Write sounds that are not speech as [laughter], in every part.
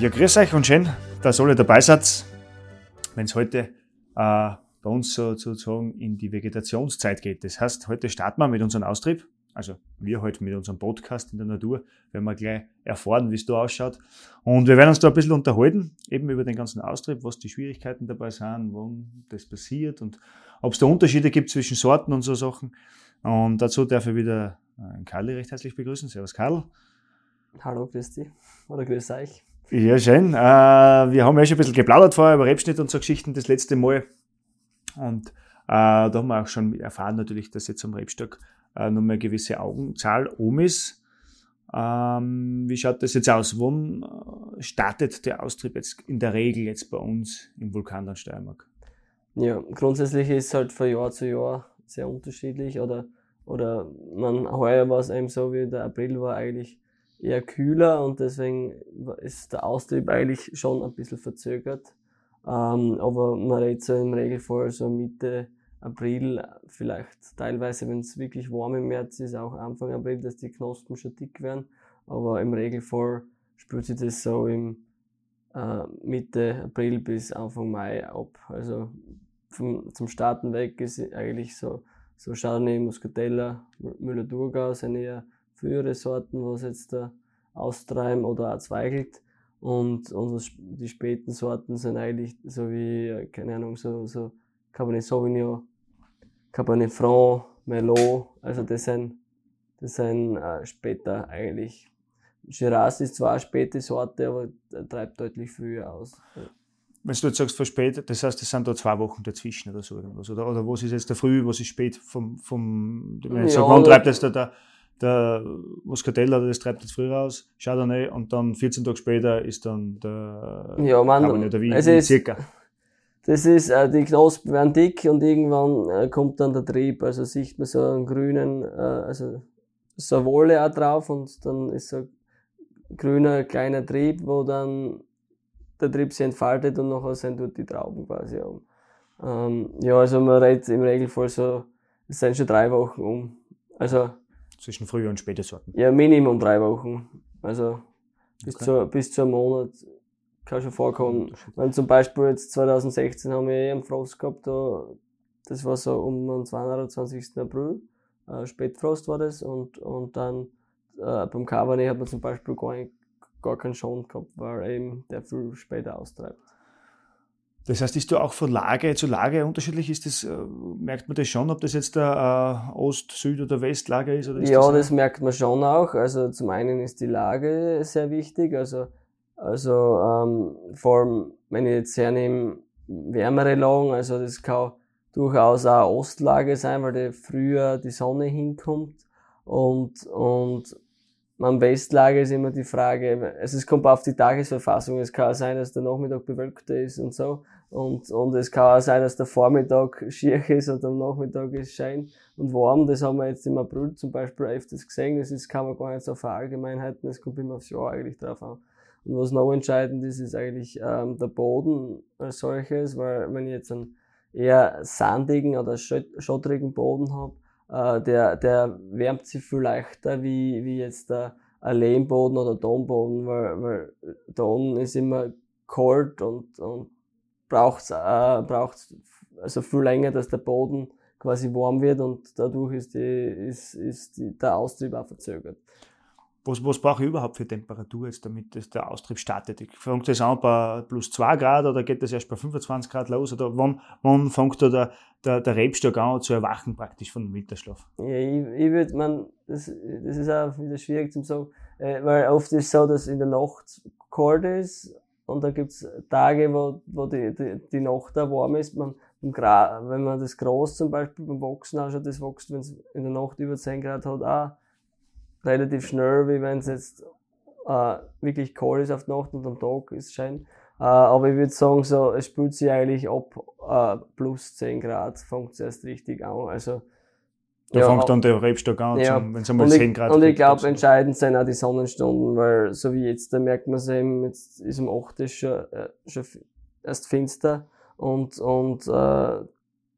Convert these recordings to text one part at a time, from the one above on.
Ja, grüß euch und schön, dass alle dabei seid, wenn es heute äh, bei uns so, sozusagen in die Vegetationszeit geht. Das heißt, heute starten wir mit unserem Austrieb, also wir heute mit unserem Podcast in der Natur, werden wir gleich erfahren, wie es da ausschaut. Und wir werden uns da ein bisschen unterhalten, eben über den ganzen Austrieb, was die Schwierigkeiten dabei sind, wann das passiert und ob es da Unterschiede gibt zwischen Sorten und so Sachen. Und dazu darf ich wieder äh, Karli recht herzlich begrüßen. Servus Karl. Hallo, grüß dich. Oder grüß euch. Ja, schön. Äh, wir haben ja schon ein bisschen geplaudert vorher über Rebschnitt und so Geschichten das letzte Mal. Und äh, da haben wir auch schon erfahren natürlich, dass jetzt am Rebstock äh, mal eine gewisse Augenzahl um ist. Ähm, wie schaut das jetzt aus? Wann äh, startet der Austrieb jetzt in der Regel jetzt bei uns im Vulkanland Steiermark? Ja, grundsätzlich ist es halt von Jahr zu Jahr sehr unterschiedlich. Oder, oder man, heuer war es eben so, wie der April war eigentlich eher kühler und deswegen ist der Austrieb eigentlich schon ein bisschen verzögert. Ähm, aber man redet so im Regelfall so Mitte April, vielleicht teilweise, wenn es wirklich warm im März ist, auch Anfang April, dass die Knospen schon dick werden. Aber im Regelfall spürt sich das so im äh, Mitte April bis Anfang Mai ab. Also vom, zum Starten weg ist eigentlich so, so Chardonnay, Muscatella, Müller-Thurgau sind eher frühere Sorten, was jetzt da austreiben oder auch zweigelt. Und, das, die späten Sorten sind eigentlich so wie, äh, keine Ahnung, so, so Cabernet Sauvignon, Cabernet Franc, Merlot, also das sind, das sind äh, später eigentlich. Shiraz ist zwar eine späte Sorte, aber treibt deutlich früher aus. Wenn du jetzt sagst verspätet, das heißt, es sind da zwei Wochen dazwischen oder so irgendwas, oder? Oder was ist jetzt der Früh, was ist spät vom, vom, wenn ich Ja, sag, wann treibt das da der, der Muscatella, das treibt jetzt früh raus, Chardonnay, und dann 14 Tage später ist dann der Ja, man- Cabernet, oder wie, es ist- circa. Das ist, äh, die Knospen werden dick und irgendwann äh, kommt dann der Trieb, also sieht man so einen grünen, äh, also so eine Wolle auch drauf und dann ist so ein grüner kleiner Trieb, wo dann der Trieb sich entfaltet und nachher sind dort die Trauben quasi um. Ähm, ja, also man redet im Regelfall so, es sind schon drei Wochen um. Also Zwischen frühe und späte Sorten. ja, Minimum drei Wochen. Also bis, Okay. zu, bis zu einem Monat kann schon vorkommen. Wenn zum Beispiel jetzt 2016 haben wir eh einen Frost gehabt, da, das war so um den 22. April, äh, Spätfrost war das und, und dann äh, beim Cabernet hat man zum Beispiel gar, nicht, gar keinen Schonend gehabt, weil eben der viel später austreibt. Das heißt, ist da auch von Lage zu Lage unterschiedlich? Ist das, äh, merkt man das schon, ob das jetzt der äh, Ost-, Süd- oder Westlager ist? Oder ist Ja, das, das merkt man schon auch. Also zum einen ist die Lage sehr wichtig. Also, also ähm, vor allem, wenn ich jetzt hernehme, wärmere Lagen, also das kann durchaus auch eine Ostlage sein, weil da früher die Sonne hinkommt. Und, und am Westlage ist immer die Frage, also es kommt auf die Tagesverfassung. Es kann auch sein, dass der Nachmittag bewölkt ist und so. Und, und es kann auch sein, dass der Vormittag schier ist und am Nachmittag ist schein und warm. Das haben wir jetzt im April zum Beispiel öfters gesehen. Das ist, kann man gar nicht so verallgemeinheiten. Es kommt immer aufs Jahr eigentlich drauf an. Und was noch entscheidend ist, ist eigentlich ähm, der Boden als solches, weil wenn ich jetzt einen eher sandigen oder schott- schottrigen Boden habe, äh, der, der wärmt sich viel leichter wie, wie jetzt der ein Lehmboden oder Tonboden, weil, weil Ton ist immer kalt und, und braucht äh, braucht's also viel länger, dass der Boden quasi warm wird und dadurch ist, die, ist, ist die, der Austrieb auch verzögert. Was, was brauche ich überhaupt für Temperatur jetzt, damit das der Austrieb startet? Fängt das an bei plus 2 Grad oder geht das erst bei 25 Grad los? Oder wann, wann fängt da der, der, der Rebstock an zu erwachen praktisch von dem Winterschlaf? Ja, ich, ich würde, man, das, das ist auch wieder schwierig zu sagen, äh, weil oft ist es so, dass in der Nacht kalt ist und da gibt's Tage, wo, wo die, die, die Nacht da warm ist. Man, wenn man das Gras zum Beispiel beim Wachsen anschaut, das wächst, wenn es in der Nacht über 10 Grad hat, auch relativ schnell, wie wenn es jetzt äh, wirklich kalt ist auf die Nacht und am Tag ist Schein. Äh, aber ich würde sagen, so, es spült sich eigentlich ab äh, plus 10 Grad, fängt es erst richtig an. Also, da ja, fängt dann der Rebstock an, ja. wenn es einmal und 10 ich, Grad Und ich glaube, entscheidend sind auch die Sonnenstunden, weil so wie jetzt, da merkt man es eben, jetzt ist um 8 Uhr schon, äh, schon erst finster und, und äh,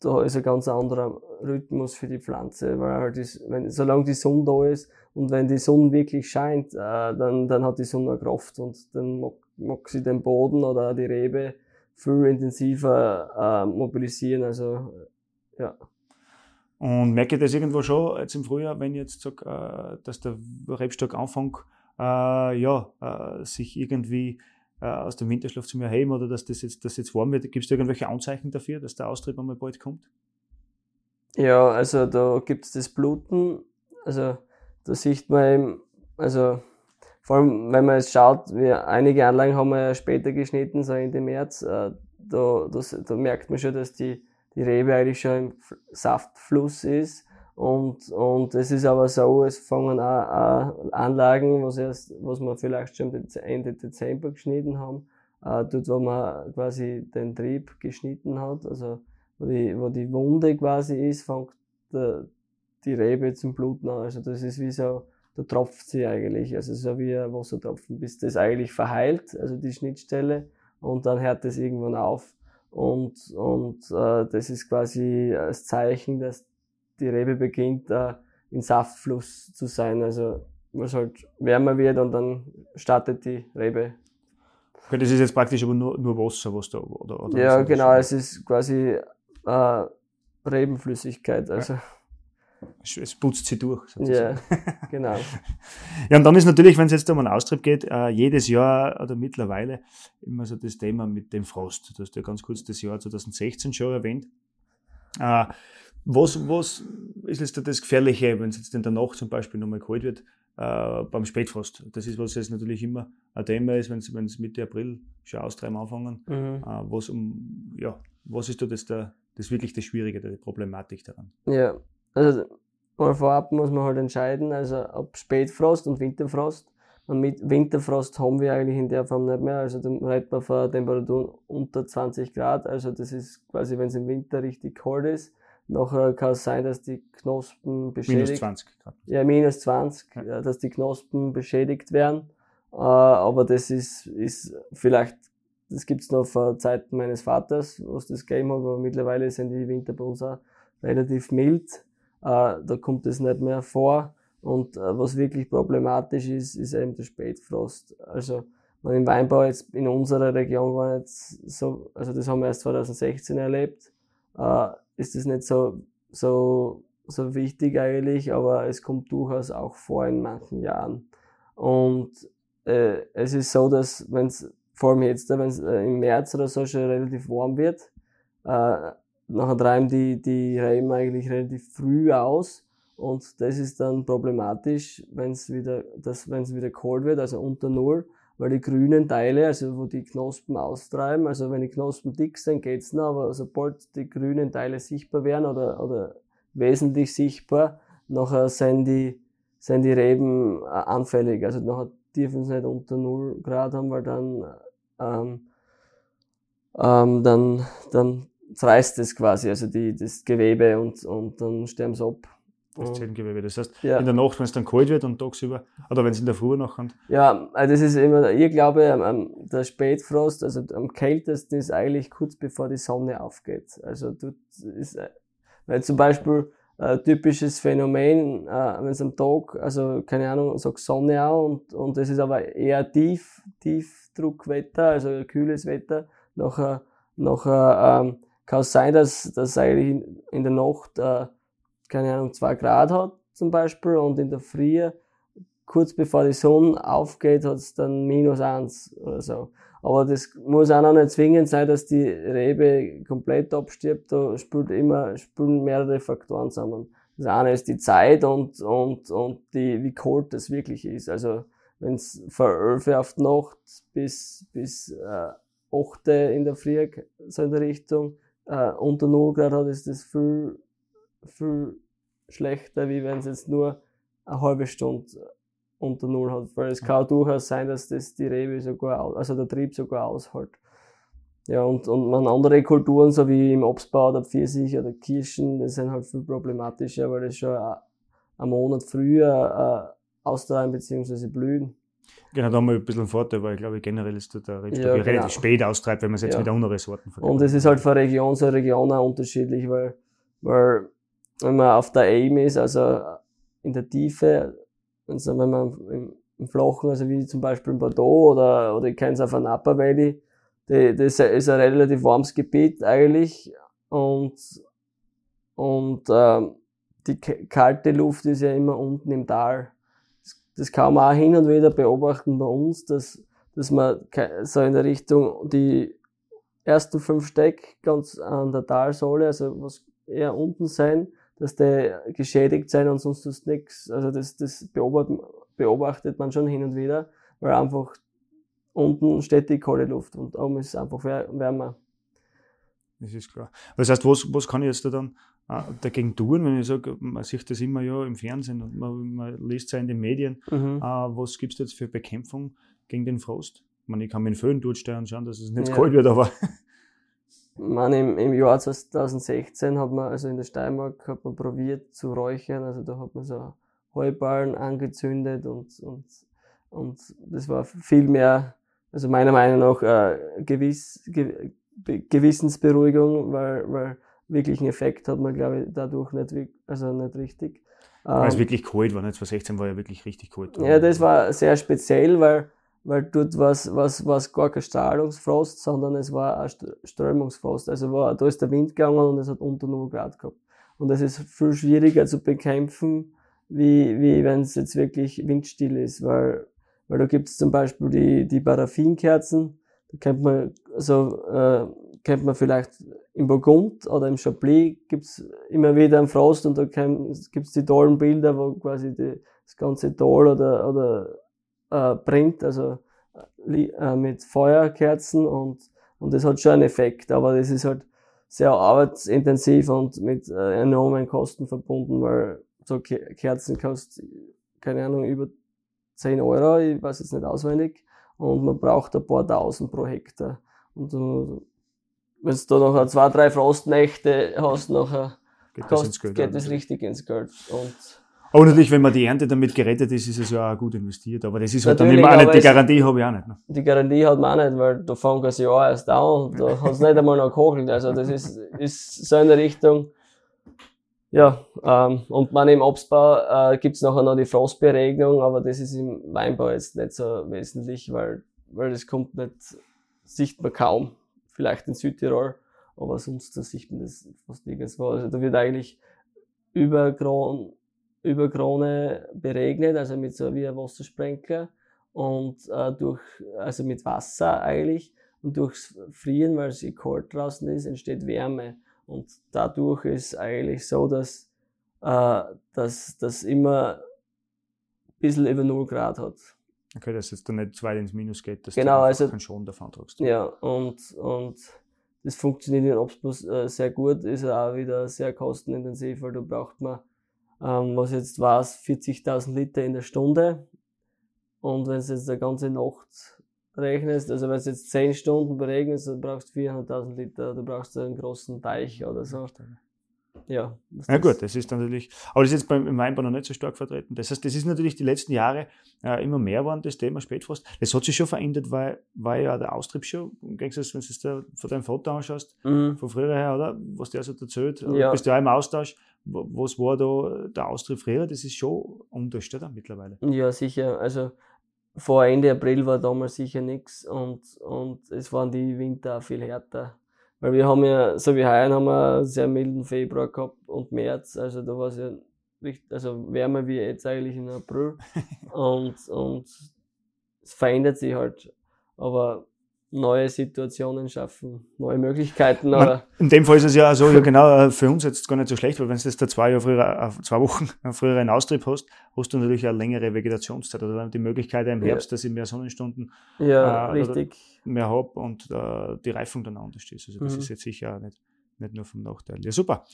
da ist ein ganz anderer Rhythmus für die Pflanze, weil halt wenn, solange die Sonne da ist und wenn die Sonne wirklich scheint, äh, dann, dann hat die Sonne eine Kraft und dann mag, mag sie den Boden oder die Rebe viel intensiver äh, mobilisieren, also ja. Und merke ich das irgendwo schon jetzt im Frühjahr, wenn ich jetzt sage, äh, dass der Rebstock anfängt, äh, ja, äh, sich irgendwie aus dem Winterschlaf zu mir erheben oder dass das jetzt, dass jetzt warm wird. Gibt es irgendwelche Anzeichen dafür, dass der Austrieb einmal bald kommt? Ja, also da gibt's das Bluten. Also da sieht man eben, also vor allem, wenn man jetzt schaut, wir einige Anlagen haben wir ja später geschnitten, so Ende März, da, das, da merkt man schon, dass die, die Rebe eigentlich schon im Saftfluss ist. Und, und es ist aber so, es fangen auch, auch Anlagen, was, erst, was wir vielleicht schon Ende Dezember geschnitten haben, äh, dort wo man quasi den Trieb geschnitten hat, also wo die, wo die Wunde quasi ist, fängt der, die Rebe zum Bluten an. Also das ist wie so, da tropft sie eigentlich, also so wie ein Wassertropfen, bis das eigentlich verheilt, also die Schnittstelle, und dann hört das irgendwann auf. Und, und äh, das ist quasi das Zeichen, dass die Rebe beginnt, äh, in Saftfluss zu sein. Also was halt wärmer wird und dann startet die Rebe. Okay, das ist jetzt praktisch aber nur, nur Wasser, was da, oder, oder Ja, genau, es ist quasi äh, Rebenflüssigkeit. Also Es, es putzt sie durch. ja, sozusagen. genau. [laughs] Ja, und dann ist natürlich, wenn es jetzt um einen Austrieb geht, äh, jedes Jahr oder mittlerweile immer so das Thema mit dem Frost. Du hast ja ganz kurz das Jahr 2016 schon erwähnt. Äh, was, was ist jetzt da das Gefährliche, wenn es jetzt in der Nacht zum Beispiel nochmal kalt wird, äh, beim Spätfrost? Das ist, was jetzt natürlich immer ein Thema ist, wenn es Mitte April schon austreiben anfangen. Mhm. Äh, was, um, ja, was ist da das, der, das wirklich das Schwierige, die Problematik daran? Ja, also mal vorab muss man halt entscheiden, also ob Spätfrost und Winterfrost. Und mit Winterfrost haben wir eigentlich in der Form nicht mehr. Also dann redet man von Temperaturen unter 20 Grad. Also das ist quasi, wenn es im Winter richtig kalt ist. Nachher kann es sein, dass die Knospen beschädigt Minus 20 Grad. Ja, minus 20, Ja. ja. dass die Knospen beschädigt werden. Äh, aber das ist, ist vielleicht, das gibt's noch von Zeiten meines Vaters, was das gegeben hat, aber mittlerweile sind die Winter bei uns auch relativ mild. Äh, da kommt es nicht mehr vor. Und äh, was wirklich problematisch ist, ist eben der Spätfrost. Also, man im Weinbau jetzt in unserer Region war jetzt so, also das haben wir erst 2016 erlebt, äh, ist das nicht so, so, so wichtig eigentlich, aber es kommt durchaus auch vor in manchen Jahren. Und äh, es ist so, dass wenn es, vor allem jetzt, wenn es im März oder so schon relativ warm wird, äh, nachher treiben die, die Reben eigentlich relativ früh aus und das ist dann problematisch, wenn es wieder, das, wenn es wieder kalt wird, also unter Null, weil die grünen Teile, also wo die Knospen austreiben, also wenn die Knospen dick sind, geht's noch, aber sobald die grünen Teile sichtbar werden oder, oder wesentlich sichtbar, nachher sind die, sind die Reben äh, anfällig. Also nachher dürfen sie nicht unter 0 Grad haben, weil dann, ähm, ähm, dann, dann zerreißt es quasi, also die, das Gewebe und, und dann sterben sie ab. Das Zellengewebe. Das heißt, Ja. in der Nacht, wenn es dann kalt wird und tagsüber, oder wenn es in der Früh noch kommt, Ja, also das ist immer, ich glaube, am- am- der Spätfrost, also am kältesten ist eigentlich kurz bevor die Sonne aufgeht. Also dort ist, äh, weil zum Beispiel äh, typisches Phänomen, äh, wenn es am Tag, also keine Ahnung, sag Sonne auch und, und es ist aber eher tief, Tiefdruckwetter, also kühles Wetter, nachher, nachher ähm, kann es sein, dass, dass eigentlich in, der Nacht, äh, keine Ahnung, zwei Grad hat zum Beispiel und in der Früh kurz bevor die Sonne aufgeht, hat es dann minus eins oder so. Aber das muss auch noch nicht zwingend sein, dass die Rebe komplett abstirbt. Da spielt immer, spielen mehrere Faktoren zusammen. Das eine ist die Zeit und, und, und die, wie kalt das wirklich ist. Also, wenn es von 11 Uhr auf die Nacht bis, bis äh, 8 Uhr in der Früh, so in der Richtung, äh, unter 0 Grad hat, ist das viel, viel schlechter, wie wenn es jetzt nur eine halbe Stunde unter Null hat. Weil es kann durchaus sein, dass das die Rebe sogar, also der Trieb sogar aushält. Ja, und, und man andere Kulturen, so wie im Obstbau oder Pfirsich oder Kirschen, das sind halt viel problematischer, weil das schon einen Monat früher äh, austreiben bzw. blühen. Genau, da haben wir ein bisschen einen Vorteil, weil ich glaube, generell ist der Rebstock Ja, genau. relativ spät austreibt, wenn man es jetzt Ja. mit anderen Sorten vergleicht. Und es ist halt von Region zu Region auch unterschiedlich, weil, weil wenn man auf der Aim ist, also in der Tiefe, also wenn man im, im Flachen, also wie zum Beispiel in Bordeaux oder, oder ich kenne es auf der Napa Valley, die, das ist ein relativ warmes Gebiet eigentlich und, und ähm, die kalte Luft ist ja immer unten im Tal. Das, kann man auch hin und wieder beobachten bei uns, dass, dass man so in der Richtung die ersten fünf Steck ganz an der Talsohle, also was eher unten sein, dass die geschädigt sein und sonst ist nichts. Also das, das beobachtet, beobachtet man schon hin und wieder, weil einfach unten steht die kalte Luft und oben ist es einfach wär- wärmer. Das ist klar. Das heißt, was, was kann ich jetzt da dann dagegen tun, wenn ich sage, man sieht das immer ja im Fernsehen und man, man liest es ja in den Medien, Mhm. äh, was gibt es jetzt für Bekämpfung gegen den Frost? Ich, meine, ich kann mit dem Föhn durchsteuern und schauen, dass es nicht Ja. kalt wird, aber Man, im, Im Jahr 2016 hat man, also in der Steiermark, hat man probiert zu räuchern. Also da hat man so Heuballen angezündet und, und, und das war viel mehr, also meiner Meinung nach, äh, gewiss, ge, Be- Gewissensberuhigung, weil, weil wirklich einen Effekt hat man, glaube ich, dadurch nicht, also nicht richtig. weil es Ähm, wirklich kalt war. Nicht? 2016 war ja wirklich richtig kalt. ja, das war sehr speziell, weil, weil dort was was was gar kein Strahlungsfrost, sondern es war ein St- Strömungsfrost. Also war, da ist der Wind gegangen und es hat unter 0 Grad gehabt. Und das ist viel schwieriger zu bekämpfen, wie, wie wenn es jetzt wirklich windstill ist, weil, weil da gibt es zum Beispiel die, die Paraffinkerzen, da kennt man, also, äh, kennt man vielleicht im Burgund oder im Chablis gibt's immer wieder einen Frost und da gibt es die tollen Bilder, wo quasi die, das ganze Tal oder, oder äh, brennt, also äh, äh, mit Feuerkerzen und, und das hat schon einen Effekt, aber das ist halt sehr arbeitsintensiv und mit äh, enormen Kosten verbunden, weil so Ke Kerzen kostet, keine Ahnung, über 10 Euro, ich weiß jetzt nicht auswendig, und man braucht ein paar tausend pro Hektar. Und wenn du da noch zwei, drei Frostnächte hast, nachher geht das Geld. geht das richtig ins Geld. Und Aber natürlich, wenn man die Ernte damit gerettet ist, ist es ja auch gut investiert. Aber das ist halt dann Natürlich, immer auch nicht, die es- Garantie habe ich auch nicht. Ne? die Garantie hat man auch nicht, weil da fängt das Jahr erst an und da hat es nicht einmal noch gekocht. Also das ist, [laughs] ist so in der Richtung. Ja, ähm, und man im Obstbau äh, gibt's nachher noch die Frostberegnung, aber das ist im Weinbau jetzt nicht so wesentlich, weil, weil das kommt nicht, sieht man kaum. Vielleicht in Südtirol, aber sonst da sieht man das fast nirgendwo. Also da wird eigentlich über, Kron, über Krone beregnet, also mit so wie ein Wassersprenkler und äh, durch, also mit Wasser eigentlich und durchs Frieren, weil es kalt draußen ist, entsteht Wärme. Und dadurch ist eigentlich so, dass äh, dass das immer ein bisschen über 0 Grad hat. Okay, dass es dann nicht zu weit ins Minus geht, dass Genau, du also- keinen Schaden davon tragst. Ja, und, und das funktioniert in Obstbus äh, sehr gut, ist auch wieder sehr kostenintensiv, weil da braucht man, ähm, was jetzt war 40.000 Liter in der Stunde. Und wenn es jetzt eine ganze Nacht rechnest, also wenn es jetzt 10 Stunden beregnest, dann brauchst du 400.000 Liter, du brauchst einen großen Teich oder so. Ja, Ja gut, das ist natürlich, aber das ist jetzt beim im Weinbau noch nicht so stark vertreten. Das heißt, das ist natürlich die letzten Jahre äh, immer mehr geworden, das Thema Spätfrost. Das hat sich schon verändert, weil, weil ja der Austrieb schon, im Gegensatz, wenn du es von deinem Vater anschaust, Mhm. von früher her, oder? Was der so erzählt, Ja. bist du auch im Austausch. Wa- Was war da der Austrieb früher? Das ist schon anders, oder? Mittlerweile. Ja, sicher. Also vor Ende April war damals sicher nichts und, und es waren die Winter auch viel härter. Weil wir haben ja, so wie heuer, haben wir einen sehr milden Februar gehabt und März. Also da war es ja richtig, also wärmer wie jetzt eigentlich in April. [laughs] und, und es verändert sich halt. Aber neue Situationen schaffen neue Möglichkeiten. Man, in dem Fall ist es ja so, ja [laughs] genau, äh, für uns jetzt gar nicht so schlecht, weil wenn du das da zwei Jahre früher, äh, zwei Wochen früher [laughs] einen Austrieb hast, hast du natürlich eine längere Vegetationszeit oder dann die Möglichkeit im Ja. Herbst, dass ich mehr Sonnenstunden ja, äh, mehr habe und äh, die Reifung dann anders ist. Also das Mhm. ist jetzt sicher nicht, nicht nur vom Nachteil. Ja, super.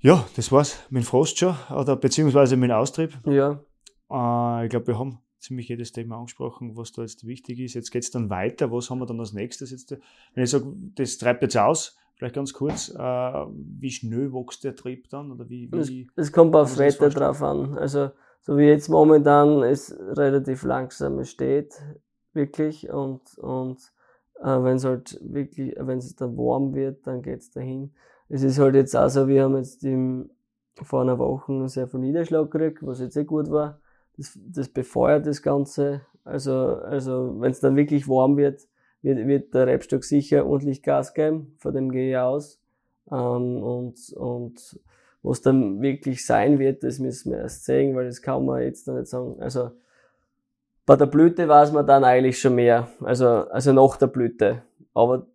Ja, das war's mit dem Frost schon, oder beziehungsweise mit dem Austrieb. Ja. Äh, ich glaube, wir haben ziemlich jedes Thema angesprochen, was da jetzt wichtig ist. Jetzt geht es dann weiter. Was haben wir dann als nächstes? Jetzt, wenn ich sage, das treibt jetzt aus, vielleicht ganz kurz, äh, wie schnell wächst der Trieb dann? Oder wie, wie, es, es kommt auf Wetter drauf an. Also, so wie jetzt momentan es relativ langsam steht, wirklich. Und, und äh, wenn es halt wirklich, wenn es dann warm wird, dann geht es dahin. Es ist halt jetzt auch so, wir haben jetzt im, vor einer Woche sehr viel Niederschlag gekriegt, was jetzt eh gut war. Das, das befeuert das Ganze. Also, also wenn es dann wirklich warm wird, wird, wird der Rebstock sicher ordentlich Gas geben, von dem gehe ich aus. Ähm, und, und was dann wirklich sein wird, das müssen wir erst sehen, weil das kann man jetzt noch nicht sagen. Also bei der Blüte weiß man dann eigentlich schon mehr, also, also nach der Blüte. Aber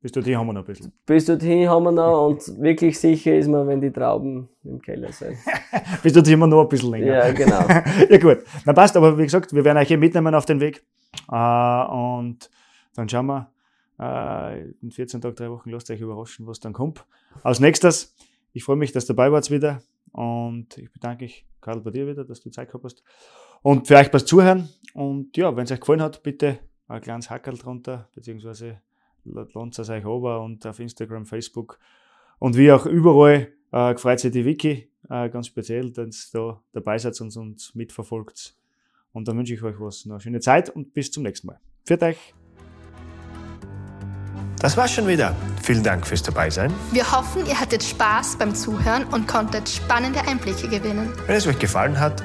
bis dorthin haben wir noch ein bisschen. Bis dorthin haben wir noch und wirklich sicher ist man, wenn die Trauben im Keller sind. bis dorthin haben wir noch ein bisschen länger. Ja, genau. [laughs] ja gut, dann passt, aber wie gesagt, wir werden euch hier mitnehmen auf den Weg äh, und dann schauen wir, äh, in 14 Tagen, drei Wochen lasst euch überraschen, was dann kommt. Als nächstes, ich freue mich, dass du dabei warst wieder und ich bedanke mich, Karl, bei dir wieder, dass du Zeit gehabt hast. Und für euch beim Zuhören und ja, wenn es euch gefallen hat, bitte ein kleines Hackerl drunter, beziehungsweise lohnt es euch ober und auf Instagram, Facebook und wie auch überall äh, gefreut sich die Wiki, äh, ganz speziell, dass ihr da dabei seid und uns mitverfolgt. Und dann wünsche ich euch was. Noch eine schöne Zeit und bis zum nächsten Mal. Für euch! Das war's schon wieder. Vielen Dank fürs Dabeisein. Wir hoffen, ihr hattet Spaß beim Zuhören und konntet spannende Einblicke gewinnen. Wenn es euch gefallen hat,